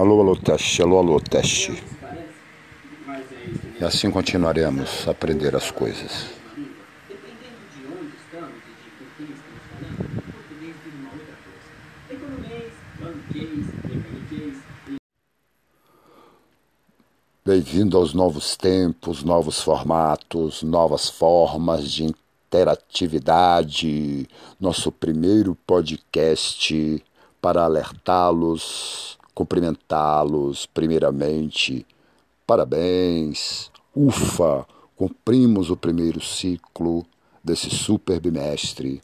Alô, alô, teste, alô, alô, teste. E assim continuaremos a aprender as coisas. Bem-vindo aos novos tempos, novos formatos, novas formas de interatividade. Nosso primeiro podcast para alertá-los, cumprimentá-los, primeiramente. Parabéns! Ufa! Cumprimos o primeiro ciclo desse super bimestre.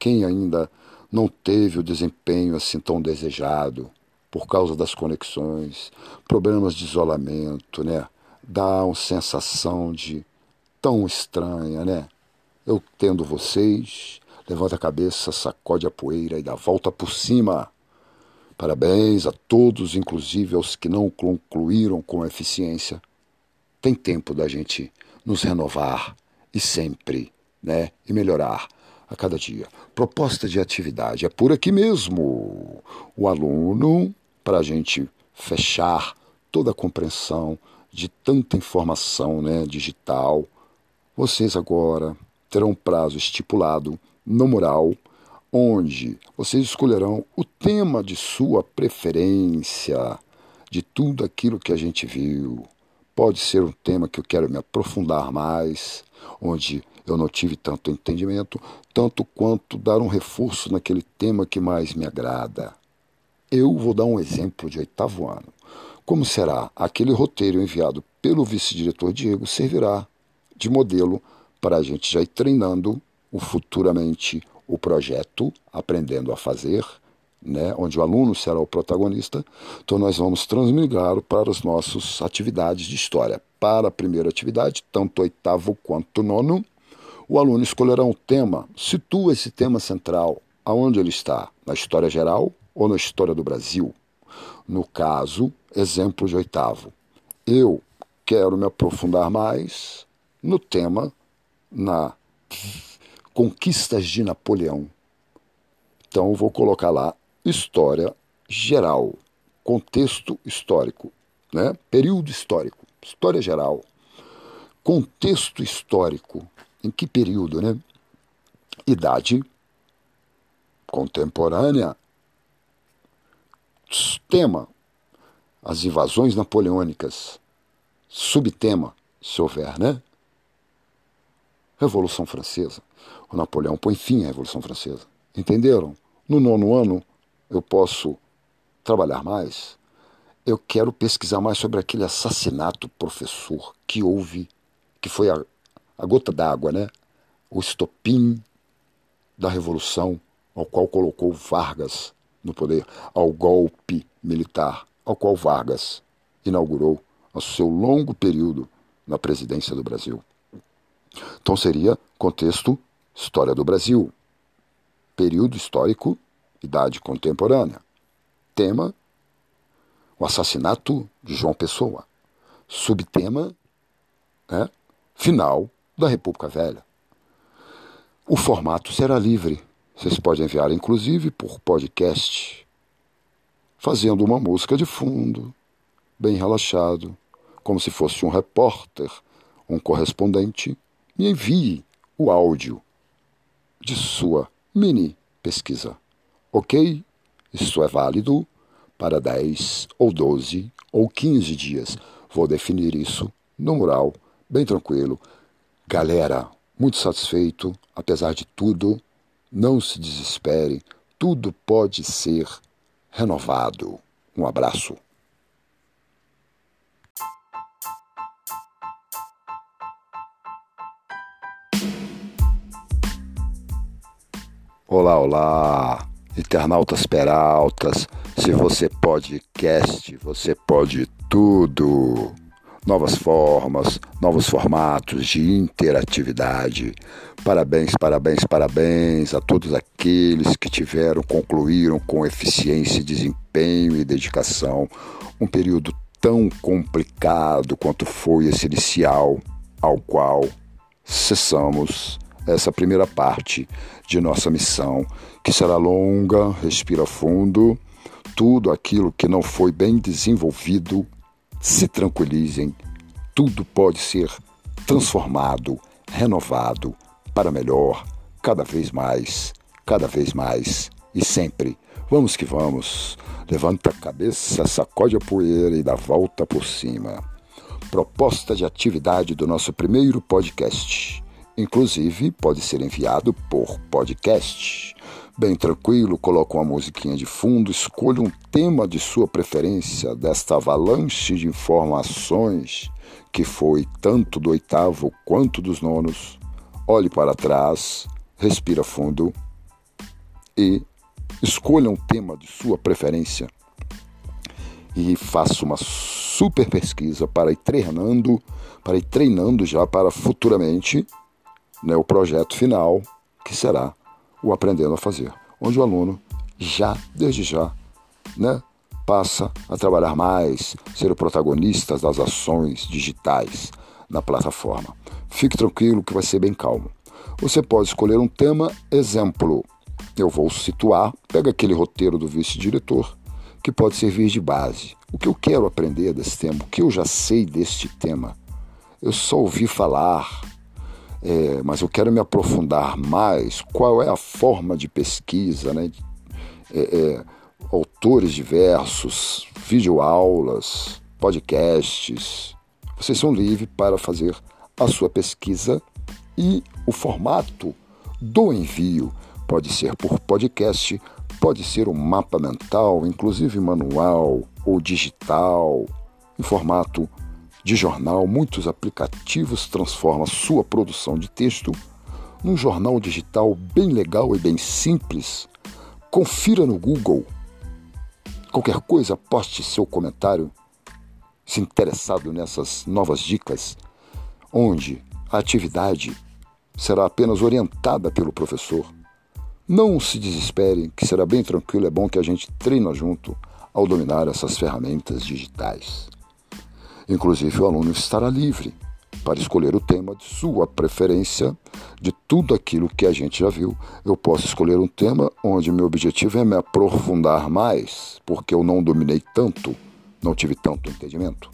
Quem ainda não teve o desempenho assim tão desejado por causa das conexões, problemas de isolamento, né? Dá uma sensação de tão estranha, né? Eu tendo vocês, levanta a cabeça, sacode a poeira e dá volta por cima. Parabéns a todos, inclusive aos que não concluíram com eficiência. Tem tempo da gente nos renovar e sempre, né? E melhorar a cada dia. Proposta de atividade é por aqui mesmo. O aluno, para a gente fechar toda a compreensão de tanta informação né, digital, vocês agora terão um prazo estipulado no mural, onde vocês escolherão o tema de sua preferência, de tudo aquilo que a gente viu. Pode ser um tema que eu quero me aprofundar mais, onde eu não tive tanto entendimento, tanto quanto dar um reforço naquele tema que mais me agrada. Eu vou dar um exemplo de oitavo ano. Como será aquele roteiro enviado pelo vice-diretor Diego servirá de modelo para a gente já ir treinando o futuramente o projeto Aprendendo a Fazer, né, onde o aluno será o protagonista. Então nós vamos transmigrar para as nossas atividades de história. Para a primeira atividade, tanto oitavo quanto nono, o aluno escolherá um tema, situa esse tema central aonde ele está, na história geral ou na história do Brasil. No caso, exemplo de oitavo. Eu quero me aprofundar mais no tema na conquistas de Napoleão. Então vou colocar lá história geral, contexto histórico, né? Período histórico, história geral, contexto histórico, em que período, né? Idade contemporânea, tema, as invasões napoleônicas, subtema, se houver, né? Revolução Francesa. O Napoleão põe fim à Revolução Francesa. Entenderam? No nono ano, eu posso trabalhar mais. Eu quero pesquisar mais sobre aquele assassinato professor que houve, que foi a, a gota d'água, né? O estopim da Revolução, ao qual colocou Vargas no poder, ao golpe militar, ao qual Vargas inaugurou o seu longo período na presidência do Brasil. Então seria contexto história do Brasil, período histórico, idade contemporânea. Tema: o assassinato de João Pessoa. Subtema: né, final da República Velha. O formato será livre. Vocês podem enviar, inclusive, por podcast, fazendo uma música de fundo, bem relaxado, como se fosse um repórter, um correspondente me envie o áudio de sua mini pesquisa. Ok? Isso é válido para 10 ou 12 ou 15 dias. Vou definir isso no mural, bem tranquilo. Galera, muito satisfeito, apesar de tudo, não se desespere, tudo pode ser renovado. Um abraço. Olá, olá, internautas peraltas. Se você pode cast, você pode tudo. Novas formas, novos formatos de interatividade. Parabéns, parabéns, parabéns a todos aqueles que tiveram, concluíram com eficiência, desempenho e dedicação um período tão complicado quanto foi esse inicial, ao qual cessamos essa primeira parte de nossa missão, que será longa, respira fundo, tudo aquilo que não foi bem desenvolvido, se tranquilizem, tudo pode ser transformado, renovado para melhor, cada vez mais, cada vez mais e sempre. Vamos que vamos. Levanta a cabeça, sacode a poeira e dá volta por cima. Proposta de atividade do nosso primeiro podcast. Inclusive, pode ser enviado por podcast. Bem tranquilo, coloca uma musiquinha de fundo, escolha um tema de sua preferência desta avalanche de informações que foi tanto do oitavo quanto dos nonos. Olhe para trás, respira fundo e escolha um tema de sua preferência e faça uma super pesquisa para ir treinando, para ir treinando já para futuramente né, o projeto final, que será o Aprendendo a Fazer, onde o aluno já, desde já, né, passa a trabalhar mais, ser o protagonista das ações digitais na plataforma. Fique tranquilo que vai ser bem calmo. Você pode escolher um tema exemplo. Eu vou situar, pega aquele roteiro do vice-diretor, que pode servir de base. O que eu quero aprender desse tema, o que eu já sei deste tema. Eu só ouvi falar, é, mas eu quero me aprofundar mais. Qual é a forma de pesquisa, né? É, é, autores diversos, videoaulas, podcasts. Vocês são livres para fazer a sua pesquisa e o formato do envio pode ser por podcast, pode ser um mapa mental, inclusive manual ou digital, em formato de jornal. Muitos aplicativos transformam sua produção de texto num jornal digital bem legal e bem simples. Confira no Google. Qualquer coisa, poste seu comentário se interessado nessas novas dicas, onde a atividade será apenas orientada pelo professor. Não se desespere, que será bem tranquilo, é bom que a gente treina junto ao dominar essas ferramentas digitais. Inclusive, o aluno estará livre para escolher o tema de sua preferência de tudo aquilo que a gente já viu. Eu posso escolher um tema onde meu objetivo é me aprofundar mais, porque eu não dominei tanto, não tive tanto entendimento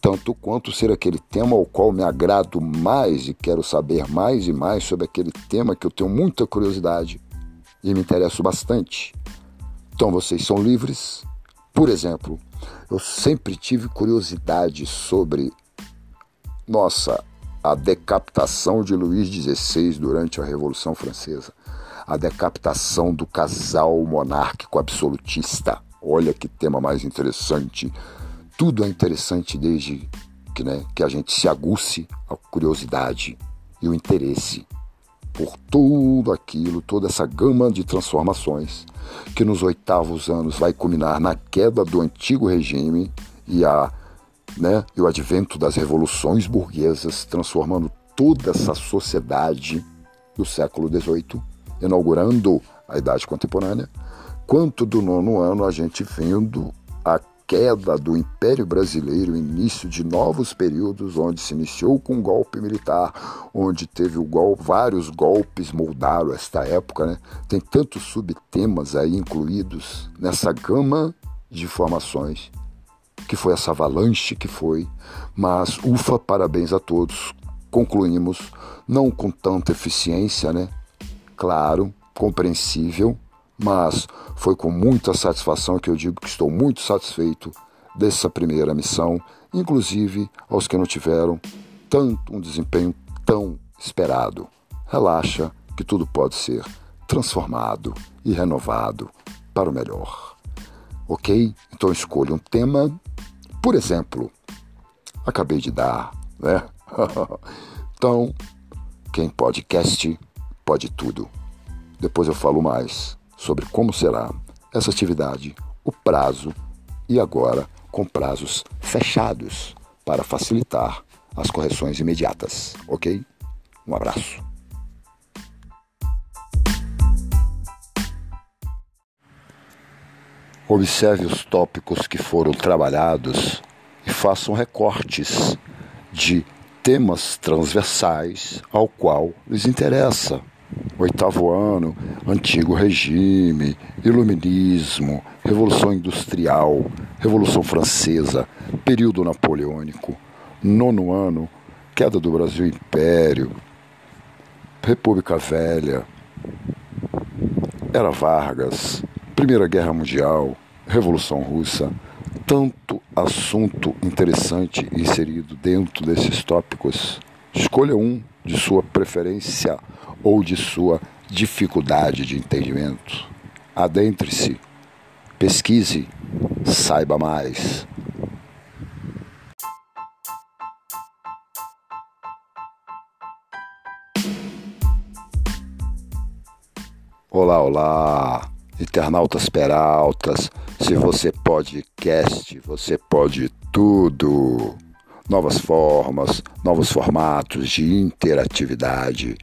tanto quanto ser aquele tema ao qual me agrado mais e quero saber mais e mais sobre aquele tema que eu tenho muita curiosidade e me interesso bastante. Então vocês são livres. Por exemplo, eu sempre tive curiosidade sobre, nossa, a decapitação de Luís XVI durante a Revolução Francesa, a decapitação do casal monárquico absolutista. Olha que tema mais interessante. Tudo é interessante desde que, né, que a gente se aguce a curiosidade e o interesse por tudo aquilo, toda essa gama de transformações que nos oitavos anos vai culminar na queda do antigo regime e, a, né, e o advento das revoluções burguesas, transformando toda essa sociedade do século XVIII, inaugurando a Idade Contemporânea, quanto do nono ano a gente vendo a queda do Império Brasileiro, início de novos períodos, onde se iniciou com um golpe militar, onde teve o gol, vários golpes moldaram esta época, né? Tem tantos subtemas aí incluídos nessa gama de informações que foi essa avalanche que foi, mas ufa, parabéns a todos. Concluímos não com tanta eficiência, né? Claro, compreensível, mas foi com muita satisfação que eu digo que estou muito satisfeito dessa primeira missão, inclusive aos que não tiveram tanto um desempenho tão esperado. Relaxa que tudo pode ser transformado e renovado para o melhor. Ok? Então escolha um tema, por exemplo, acabei de dar, né? então, quem podcast pode tudo. Depois eu falo mais sobre como será essa atividade, o prazo e agora com prazos fechados para facilitar as correções imediatas, ok? Um abraço. Observe os tópicos que foram trabalhados e façam recortes de temas transversais ao qual lhes interessa Oitavo ano, antigo regime, iluminismo, revolução industrial, revolução francesa, período napoleônico. Nono ano, queda do Brasil Império, República Velha, Era Vargas, Primeira Guerra Mundial, Revolução Russa, tanto assunto interessante inserido dentro desses tópicos. Escolha um de sua preferência ou de sua dificuldade de entendimento. Adentre-se, pesquise, saiba mais. Olá, olá, internautas peraltas. Se você podcast, você pode tudo. Novas formas, novos formatos de interatividade.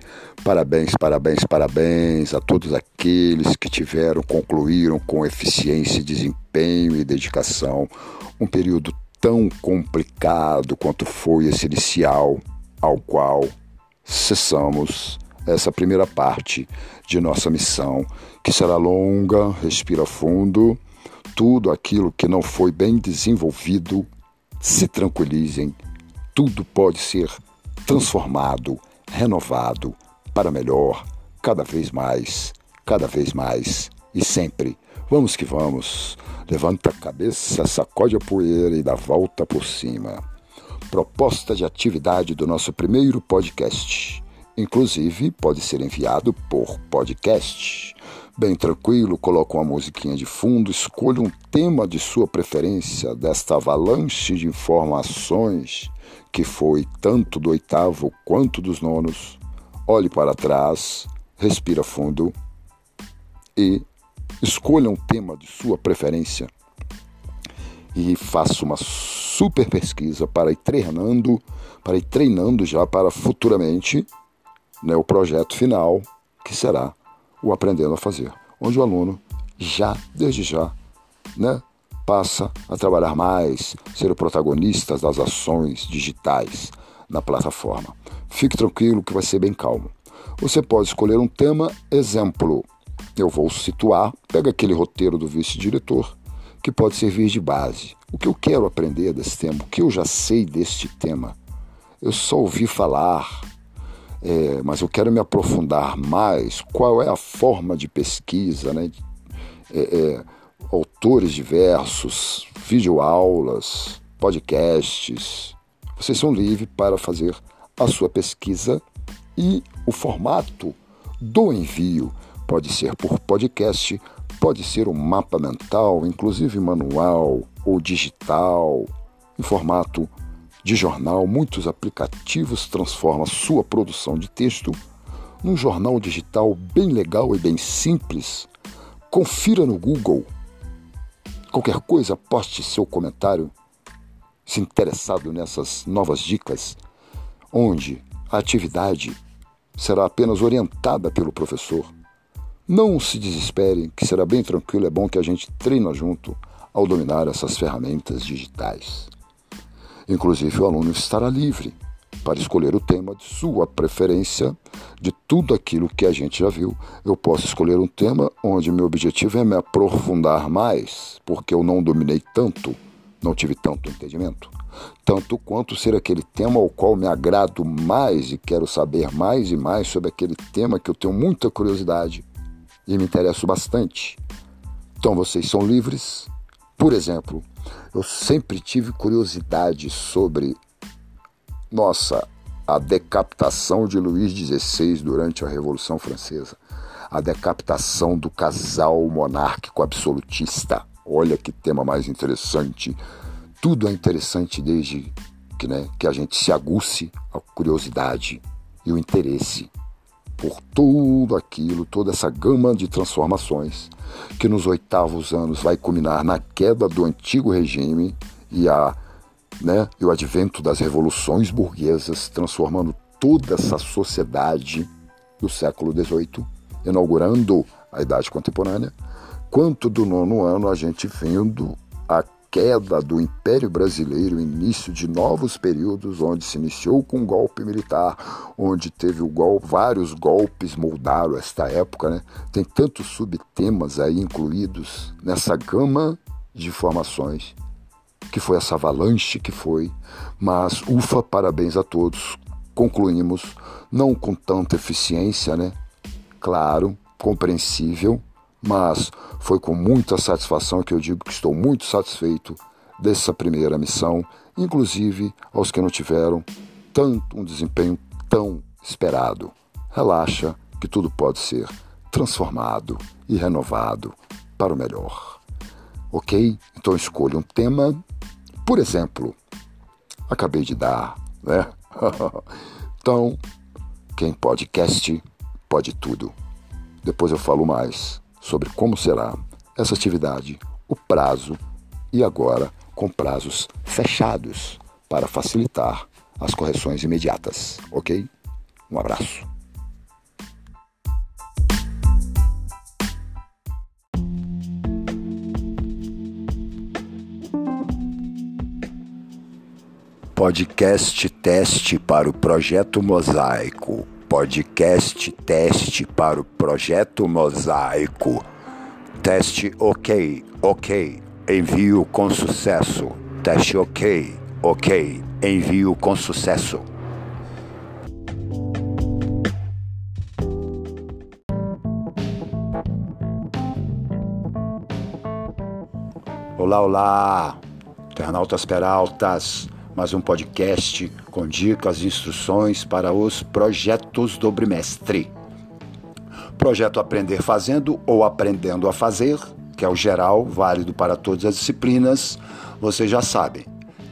Parabéns, parabéns, parabéns a todos aqueles que tiveram, concluíram com eficiência, desempenho e dedicação um período tão complicado quanto foi esse inicial, ao qual cessamos essa primeira parte de nossa missão, que será longa, respira fundo. Tudo aquilo que não foi bem desenvolvido, se tranquilizem, tudo pode ser transformado, renovado para melhor, cada vez mais, cada vez mais e sempre. Vamos que vamos. Levanta a cabeça, sacode a poeira e dá volta por cima. Proposta de atividade do nosso primeiro podcast. Inclusive, pode ser enviado por podcast. Bem tranquilo, coloca uma musiquinha de fundo, escolha um tema de sua preferência desta avalanche de informações que foi tanto do oitavo quanto dos nonos. Olhe para trás, respira fundo e escolha um tema de sua preferência e faça uma super pesquisa para ir treinando, para ir treinando já para futuramente né, o projeto final, que será o Aprendendo a Fazer, onde o aluno já, desde já, né, passa a trabalhar mais, ser o protagonista das ações digitais na plataforma. Fique tranquilo que vai ser bem calmo. Você pode escolher um tema, exemplo, eu vou situar, pega aquele roteiro do vice-diretor, que pode servir de base. O que eu quero aprender desse tema, o que eu já sei deste tema. Eu só ouvi falar, é, mas eu quero me aprofundar mais. Qual é a forma de pesquisa, né? É, é, autores diversos, videoaulas, podcasts. Vocês são livres para fazer a sua pesquisa e o formato do envio pode ser por podcast, pode ser um mapa mental, inclusive manual ou digital, em formato de jornal, muitos aplicativos transformam sua produção de texto num jornal digital bem legal e bem simples. Confira no Google. Qualquer coisa, poste seu comentário se interessado nessas novas dicas, onde a atividade será apenas orientada pelo professor. Não se desespere, que será bem tranquilo, é bom que a gente treina junto ao dominar essas ferramentas digitais. Inclusive, o aluno estará livre para escolher o tema de sua preferência, de tudo aquilo que a gente já viu. Eu posso escolher um tema onde meu objetivo é me aprofundar mais, porque eu não dominei tanto, não tive tanto entendimento, tanto quanto ser aquele tema ao qual me agrado mais e quero saber mais e mais sobre aquele tema que eu tenho muita curiosidade e me interesso bastante. Então vocês são livres. Por exemplo, eu sempre tive curiosidade sobre, nossa, a decapitação de Luís XVI durante a Revolução Francesa, a decapitação do casal monárquico absolutista. Olha que tema mais interessante. Tudo é interessante desde que, né, que a gente se aguce a curiosidade e o interesse por tudo aquilo, toda essa gama de transformações que nos oitavos anos vai culminar na queda do antigo regime e, a, né, e o advento das revoluções burguesas, transformando toda essa sociedade do século XVIII, inaugurando a Idade Contemporânea, quanto do nono ano a gente vendo a queda do Império Brasileiro, início de novos períodos, onde se iniciou com um golpe militar, onde teve gol vários golpes moldaram esta época, né? Tem tantos subtemas aí incluídos nessa gama de informações que foi essa avalanche que foi, mas ufa, parabéns a todos. Concluímos, não com tanta eficiência, né? Claro, compreensível, mas foi com muita satisfação que eu digo que estou muito satisfeito dessa primeira missão, inclusive aos que não tiveram tanto um desempenho tão esperado. Relaxa que tudo pode ser transformado e renovado para o melhor. Ok? Então escolha um tema, por exemplo, acabei de dar, né? então, quem podcast pode tudo. Depois eu falo mais sobre como será essa atividade, o prazo e agora com prazos fechados para facilitar as correções imediatas, ok? Um abraço. Podcast teste para o projeto Mosaico podcast teste para o projeto Mosaico. Teste ok, ok, envio com sucesso. Teste ok, ok, envio com sucesso. Olá, olá, internautas peraltas mais um podcast com dicas e instruções para os projetos do bimestre. Projeto Aprender Fazendo ou Aprendendo a Fazer, que é o geral, válido para todas as disciplinas, vocês já sabem.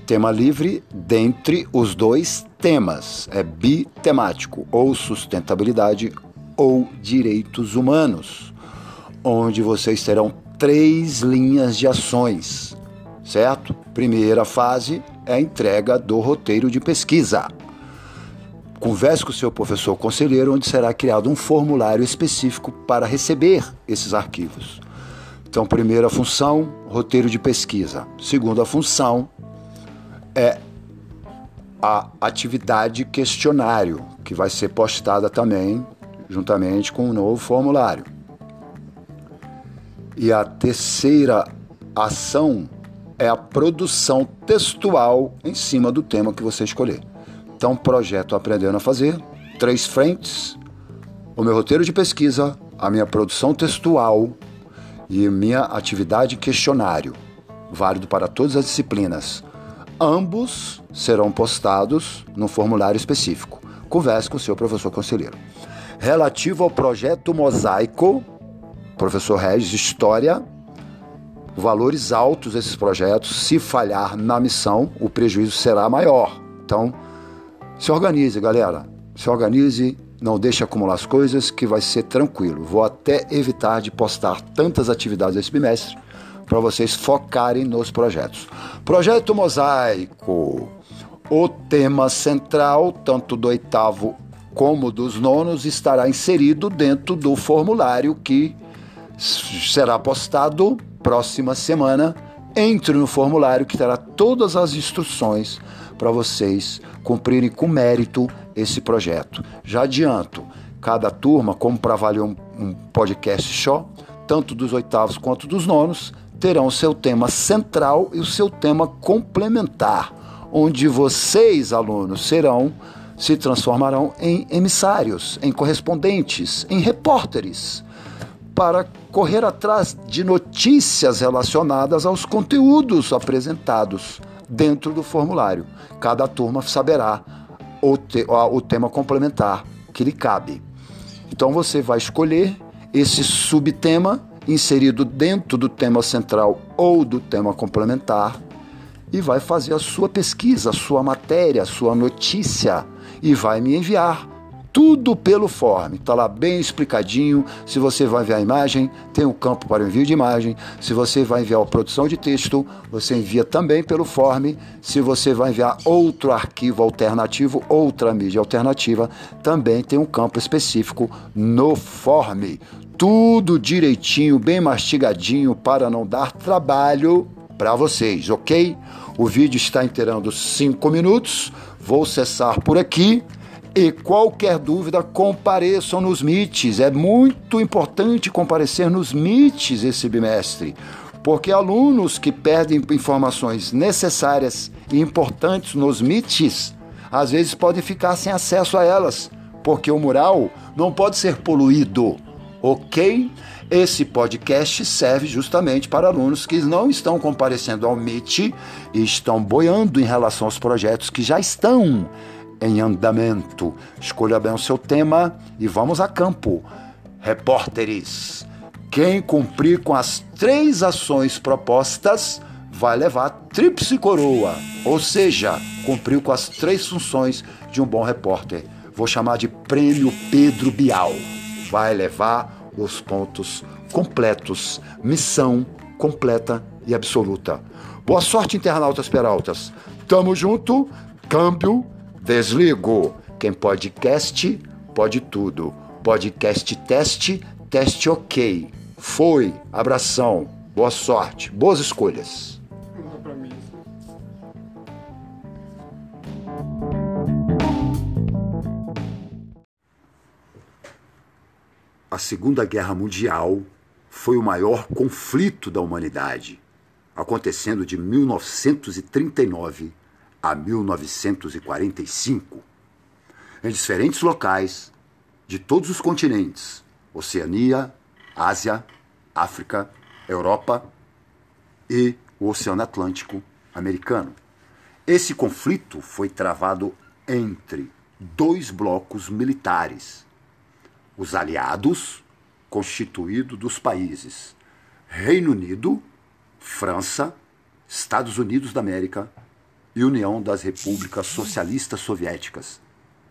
Tema livre dentre os dois temas, é bitemático, ou sustentabilidade ou direitos humanos, onde vocês terão três linhas de ações, certo? Primeira fase, é a entrega do roteiro de pesquisa. Converse com o seu professor conselheiro, onde será criado um formulário específico para receber esses arquivos. Então, primeira função, roteiro de pesquisa. Segunda função é a atividade questionário, que vai ser postada também juntamente com o um novo formulário. E a terceira ação é a produção textual em cima do tema que você escolher. Então, projeto Aprendendo a Fazer, três frentes, o meu roteiro de pesquisa, a minha produção textual e minha atividade questionário, válido para todas as disciplinas. Ambos serão postados no formulário específico. Converse com o seu professor conselheiro. Relativo ao projeto Mosaico, professor Regis, História valores altos esses projetos. Se falhar na missão, o prejuízo será maior. Então, se organize, galera. Se organize, não deixe acumular as coisas, que vai ser tranquilo. Vou até evitar de postar tantas atividades esse bimestre para vocês focarem nos projetos. Projeto Mosaico. O tema central, tanto do oitavo como dos nonos, estará inserido dentro do formulário que será postado próxima semana. Entre no formulário que terá todas as instruções para vocês cumprirem com mérito esse projeto. Já adianto, cada turma, como para valer um, um podcast show, tanto dos oitavos quanto dos nonos, terão o seu tema central e o seu tema complementar, onde vocês, alunos, serão se transformarão em emissários, em correspondentes, em repórteres para correr atrás de notícias relacionadas aos conteúdos apresentados dentro do formulário. Cada turma saberá o, te, o tema complementar que lhe cabe. Então você vai escolher esse subtema inserido dentro do tema central ou do tema complementar e vai fazer a sua pesquisa, a sua matéria, a sua notícia e vai me enviar tudo pelo form. Está lá bem explicadinho. Se você vai enviar imagem, tem um campo para envio de imagem. Se você vai enviar produção de texto, você envia também pelo form. Se você vai enviar outro arquivo alternativo, outra mídia alternativa, também tem um campo específico no form. Tudo direitinho, bem mastigadinho para não dar trabalho para vocês, ok? O vídeo está inteirando 5 minutos. Vou cessar por aqui. E qualquer dúvida, compareçam nos MITs. É muito importante comparecer nos MITs esse bimestre, porque alunos que perdem informações necessárias e importantes nos MITs, às vezes podem ficar sem acesso a elas, porque o mural não pode ser poluído, ok? Esse podcast serve justamente para alunos que não estão comparecendo ao MIT e estão boiando em relação aos projetos que já estão em andamento. Escolha bem o seu tema e vamos a campo. Repórteres, quem cumprir com as três ações propostas vai levar tríplice coroa, ou seja, cumpriu com as três funções de um bom repórter. Vou chamar de Prêmio Pedro Bial. Vai levar os pontos completos. Missão completa e absoluta. Boa sorte, internautas peraltas. Tamo junto. Câmbio, desligo. Quem podcast, pode tudo. Podcast teste, teste ok. Foi. Abração. Boa sorte. Boas escolhas. A Segunda Guerra Mundial foi o maior conflito da humanidade, acontecendo de 1939 a 1945, em diferentes locais de todos os continentes Oceania, Ásia, África, Europa e o Oceano Atlântico americano. Esse conflito foi travado entre dois blocos militares os aliados, constituído dos países Reino Unido, França, Estados Unidos da América e União das Repúblicas Socialistas Soviéticas,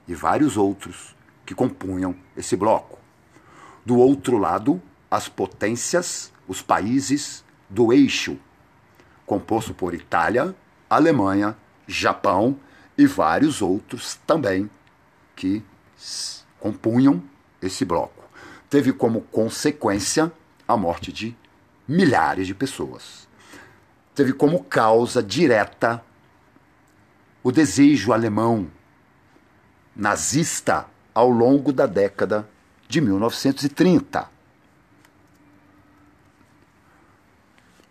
e vários outros que compunham esse bloco. Do outro lado, as potências, os países do eixo, composto por Itália, Alemanha, Japão e vários outros também que compunham esse bloco. Teve como consequência a morte de milhares de pessoas. Teve como causa direta o desejo alemão nazista ao longo da década de 1930.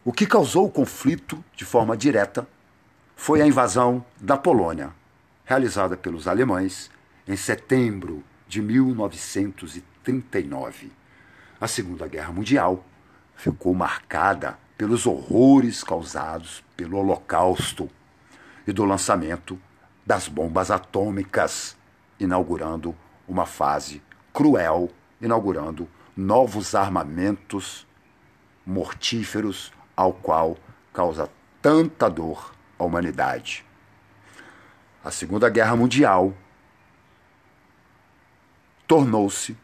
O que causou o conflito de forma direta foi a invasão da Polônia, realizada pelos alemães em setembro de 1939. A Segunda Guerra Mundial ficou marcada pelos horrores causados pelo Holocausto e do lançamento das bombas atômicas, inaugurando uma fase cruel, inaugurando novos armamentos mortíferos ao qual causa tanta dor à humanidade. A Segunda Guerra Mundial tornou-se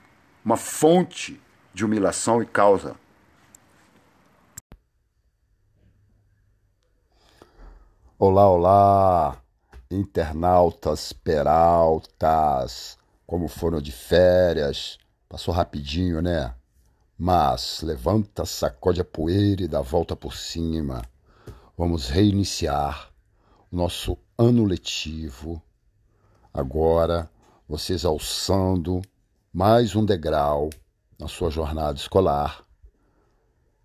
uma fonte de humilhação e causa. Olá, olá, internautas, peraltas, como foram de férias, passou rapidinho, né? Mas levanta, sacode a poeira e dá volta por cima. Vamos reiniciar o nosso ano letivo. Agora, vocês alçando mais um degrau na sua jornada escolar.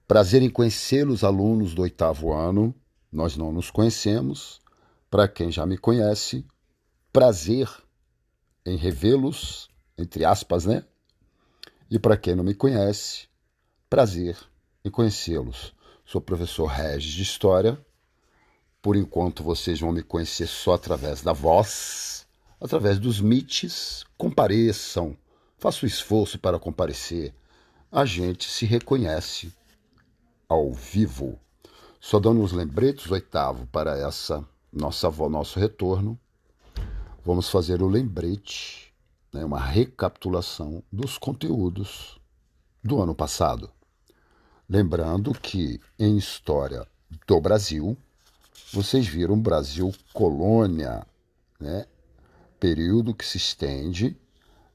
Prazer em conhecê-los, alunos do oitavo ano. Nós não nos conhecemos. Para quem já me conhece, prazer em revê-los, entre aspas, né? E para quem não me conhece, prazer em conhecê-los. Sou professor Regis de História. Por enquanto vocês vão me conhecer só através da voz, através dos mites. Compareçam Faça o esforço para comparecer. A gente se reconhece ao vivo. Só dando os lembretes, oitavo, para essa nossa nosso retorno. Vamos fazer o lembrete, né, uma recapitulação dos conteúdos do ano passado. Lembrando que em História do Brasil, vocês viram Brasil colônia, né, período que se estende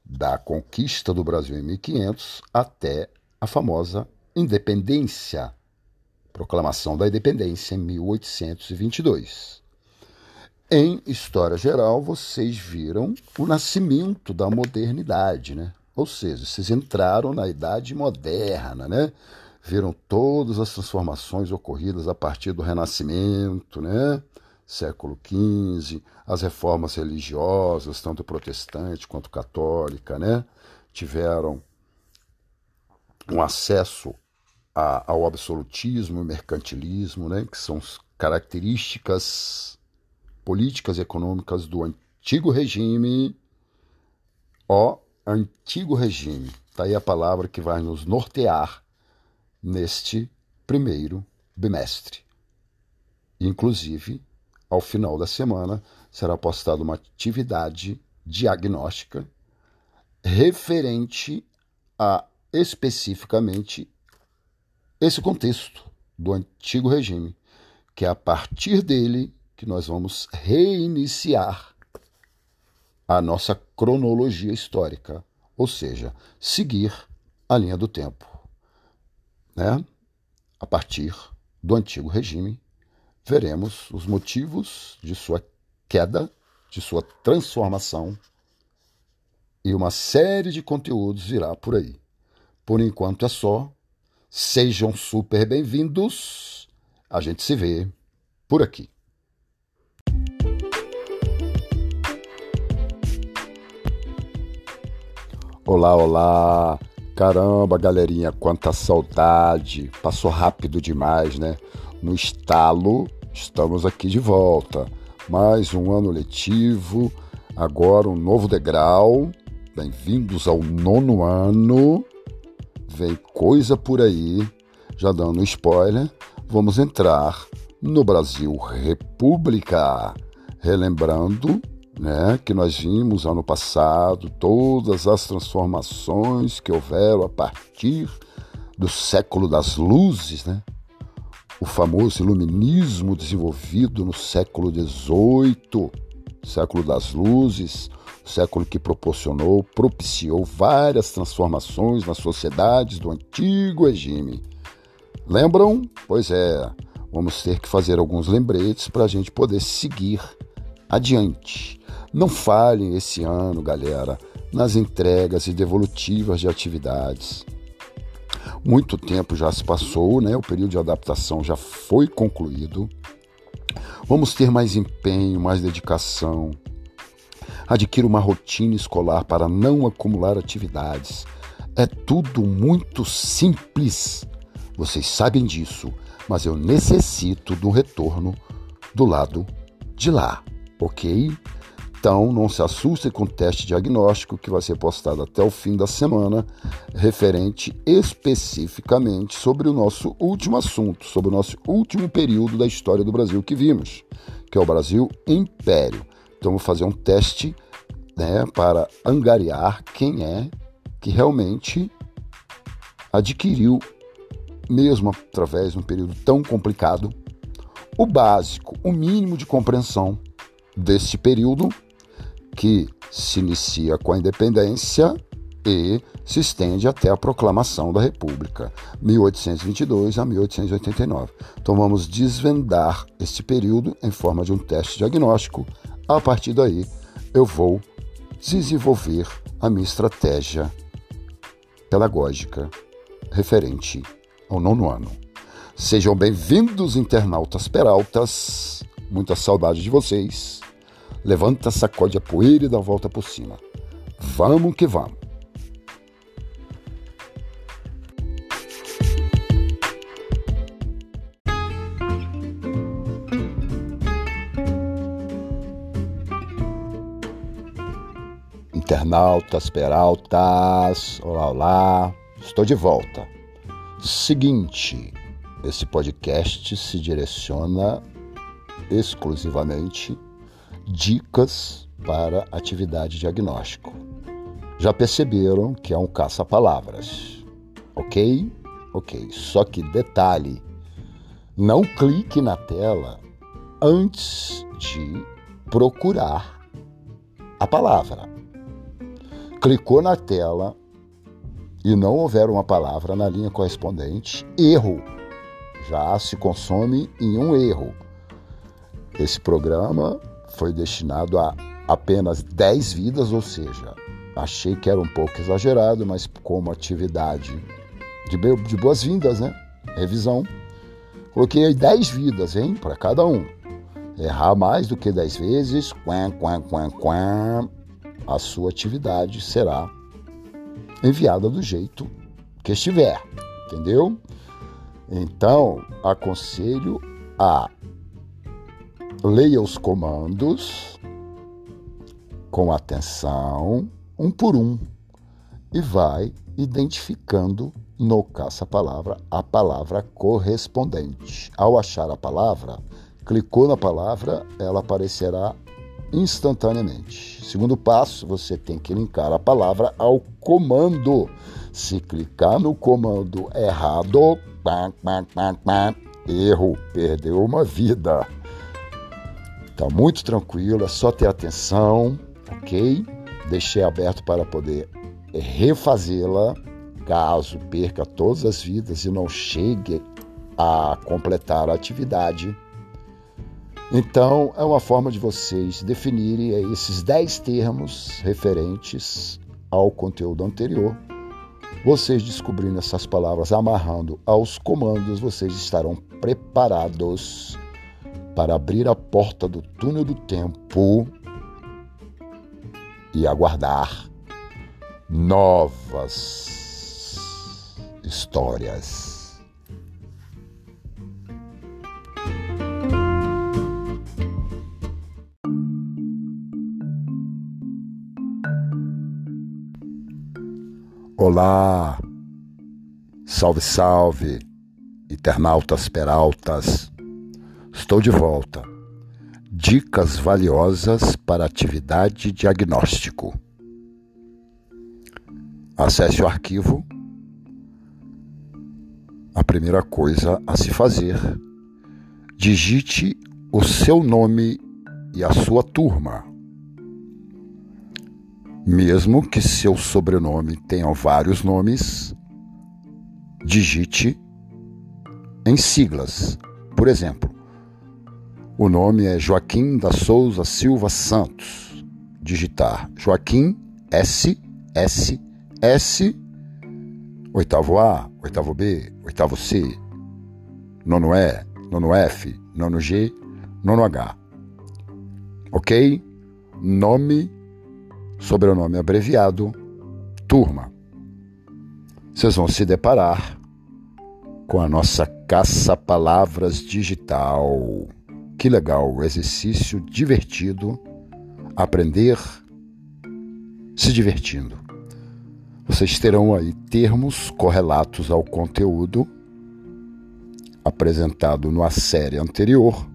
da conquista do Brasil em 1500 até a famosa independência proclamação da independência em 1822. Em história geral, vocês viram o nascimento da modernidade, né? Ou seja, vocês entraram na idade moderna, né? Viram todas as transformações ocorridas a partir do Renascimento, né? Século XV, as reformas religiosas, tanto protestante quanto católica, né? Tiveram um acesso a, ao absolutismo mercantilismo, né? Que são características políticas e econômicas do antigo regime, ó, antigo regime. Está aí a palavra que vai nos nortear neste primeiro bimestre. Inclusive, ao final da semana, será postada uma atividade diagnóstica referente a especificamente esse contexto do antigo regime, que é a partir dele que nós vamos reiniciar a nossa cronologia histórica, ou seja, seguir a linha do tempo. Né? A partir do antigo regime, veremos os motivos de sua queda, de sua transformação, e uma série de conteúdos virá por aí. Por enquanto é só. Sejam super bem-vindos. A gente se vê por aqui. Olá, olá! Caramba, galerinha, quanta saudade! Passou rápido demais, né? No estalo, estamos aqui de volta. Mais um ano letivo, agora um novo degrau. Bem-vindos ao nono ano. Vem coisa por aí, já dando spoiler. Vamos entrar no Brasil República. Relembrando né, que nós vimos ano passado, todas as transformações que houveram a partir do século das luzes, né? o famoso iluminismo desenvolvido no século XVIII, século das luzes, século que proporcionou, propiciou várias transformações nas sociedades do antigo regime. Lembram? Pois é, vamos ter que fazer alguns lembretes para a gente poder seguir adiante. Não falhem esse ano, galera, nas entregas e devolutivas de atividades. Muito tempo já se passou, né? O período de adaptação já foi concluído. Vamos ter mais empenho, mais dedicação. Adquira uma rotina escolar para não acumular atividades. É tudo muito simples. Vocês sabem disso, mas eu necessito do retorno do lado de lá, ok? Então, não se assuste com o teste diagnóstico que vai ser postado até o fim da semana, referente especificamente sobre o nosso último assunto, sobre o nosso último período da história do Brasil que vimos, que é o Brasil Império. Então, vou fazer um teste né, para angariar quem é que realmente adquiriu, mesmo através de um período tão complicado, o básico, o mínimo de compreensão desse período que se inicia com a independência e se estende até a proclamação da República, 1822 a 1889. Então vamos desvendar este período em forma de um teste diagnóstico. A partir daí, eu vou desenvolver a minha estratégia pedagógica referente ao nono ano. Sejam bem-vindos, internautas peraltas. Muita saudade de vocês. Levanta, sacode a poeira e dá a volta por cima. Vamos que vamos. Internautas, peraltas, olá, olá, estou de volta. Seguinte, esse podcast se direciona exclusivamente dicas para atividade diagnóstico. Já perceberam que é um caça-palavras, ok? Ok. Só que detalhe: não clique na tela antes de procurar a palavra. Clicou na tela e não houver uma palavra na linha correspondente, erro. já se consome em um erro. Esse programa foi destinado a apenas 10 vidas, ou seja, achei que era um pouco exagerado, mas como atividade de, de boas-vindas, né? Revisão. Coloquei aí 10 vidas, hein, para cada um. Errar mais do que 10 vezes, quen, quen, quen, quen, a sua atividade será enviada do jeito que estiver, entendeu? Então, aconselho a leia os comandos com atenção, um por um, e vai identificando no caça-palavra a palavra correspondente. Ao achar a palavra, clicou na palavra, ela aparecerá instantaneamente. Segundo passo, você tem que linkar a palavra ao comando. Se clicar no comando errado, pá, pá, pá, erro, perdeu uma vida. Tá muito tranquilo, é só ter atenção, ok? Deixei aberto para poder refazê-la caso perca todas as vidas e não chegue a completar a atividade então, é uma forma de vocês definirem esses 10 termos referentes ao conteúdo anterior. Vocês descobrindo essas palavras, amarrando aos comandos, vocês estarão preparados para abrir a porta do túnel do tempo e aguardar novas histórias. Olá, salve, salve, internautas peraltas. Estou de volta. Dicas valiosas para atividade diagnóstico. Acesse o arquivo. A primeira coisa a se fazer, digite o seu nome e a sua turma mesmo que seu sobrenome tenha vários nomes, digite em siglas. Por exemplo, o nome é Joaquim da Souza Silva Santos. Digitar Joaquim S S S oitavo A, oitavo B, oitavo C, nono E, nono F, nono G, nono H. Ok? Nome sobrenome abreviado, turma. Vocês vão se deparar com a nossa caça-palavras digital. Que legal, exercício divertido, aprender se divertindo. Vocês terão aí termos correlatos ao conteúdo apresentado na série anterior.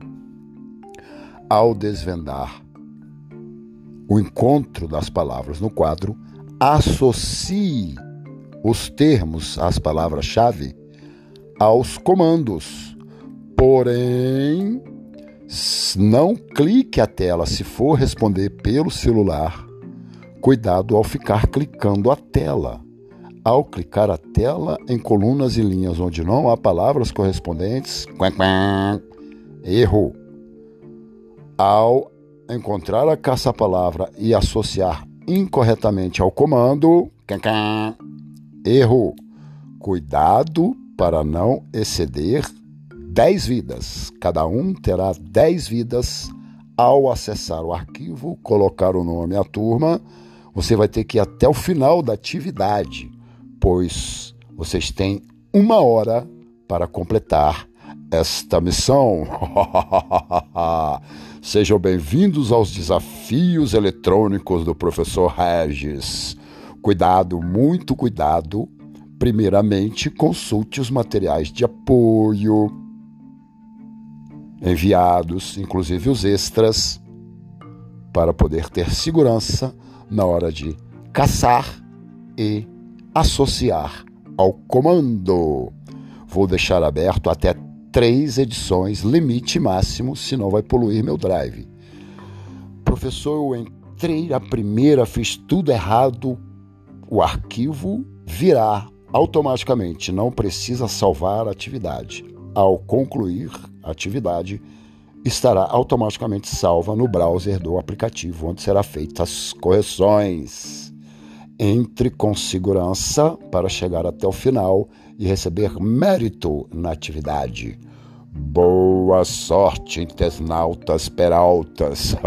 Ao desvendar o encontro das palavras no quadro, associe os termos, as palavras-chave, aos comandos. Porém, não clique a tela se for responder pelo celular. Cuidado ao ficar clicando a tela. Ao clicar a tela em colunas e linhas onde não há palavras correspondentes, erro. Ao encontrar a caça-palavra e associar incorretamente ao comando, erro. Cuidado para não exceder 10 vidas. Cada um terá 10 vidas ao acessar o arquivo, colocar o nome à turma. Você vai ter que ir até o final da atividade, pois vocês têm uma hora para completar esta missão. Sejam bem-vindos aos desafios eletrônicos do professor Regis. Cuidado, muito cuidado. Primeiramente, consulte os materiais de apoio enviados, inclusive os extras, para poder ter segurança na hora de caçar e associar ao comando. Vou deixar aberto até três edições, limite máximo, senão vai poluir meu drive. Professor, eu entrei a primeira, fiz tudo errado, o arquivo virá automaticamente, não precisa salvar a atividade. ao concluir a atividade, estará automaticamente salva no browser do aplicativo, onde será feitas correções. Entre com segurança para chegar até o final e receber mérito na atividade. Boa sorte, internautas peraltas!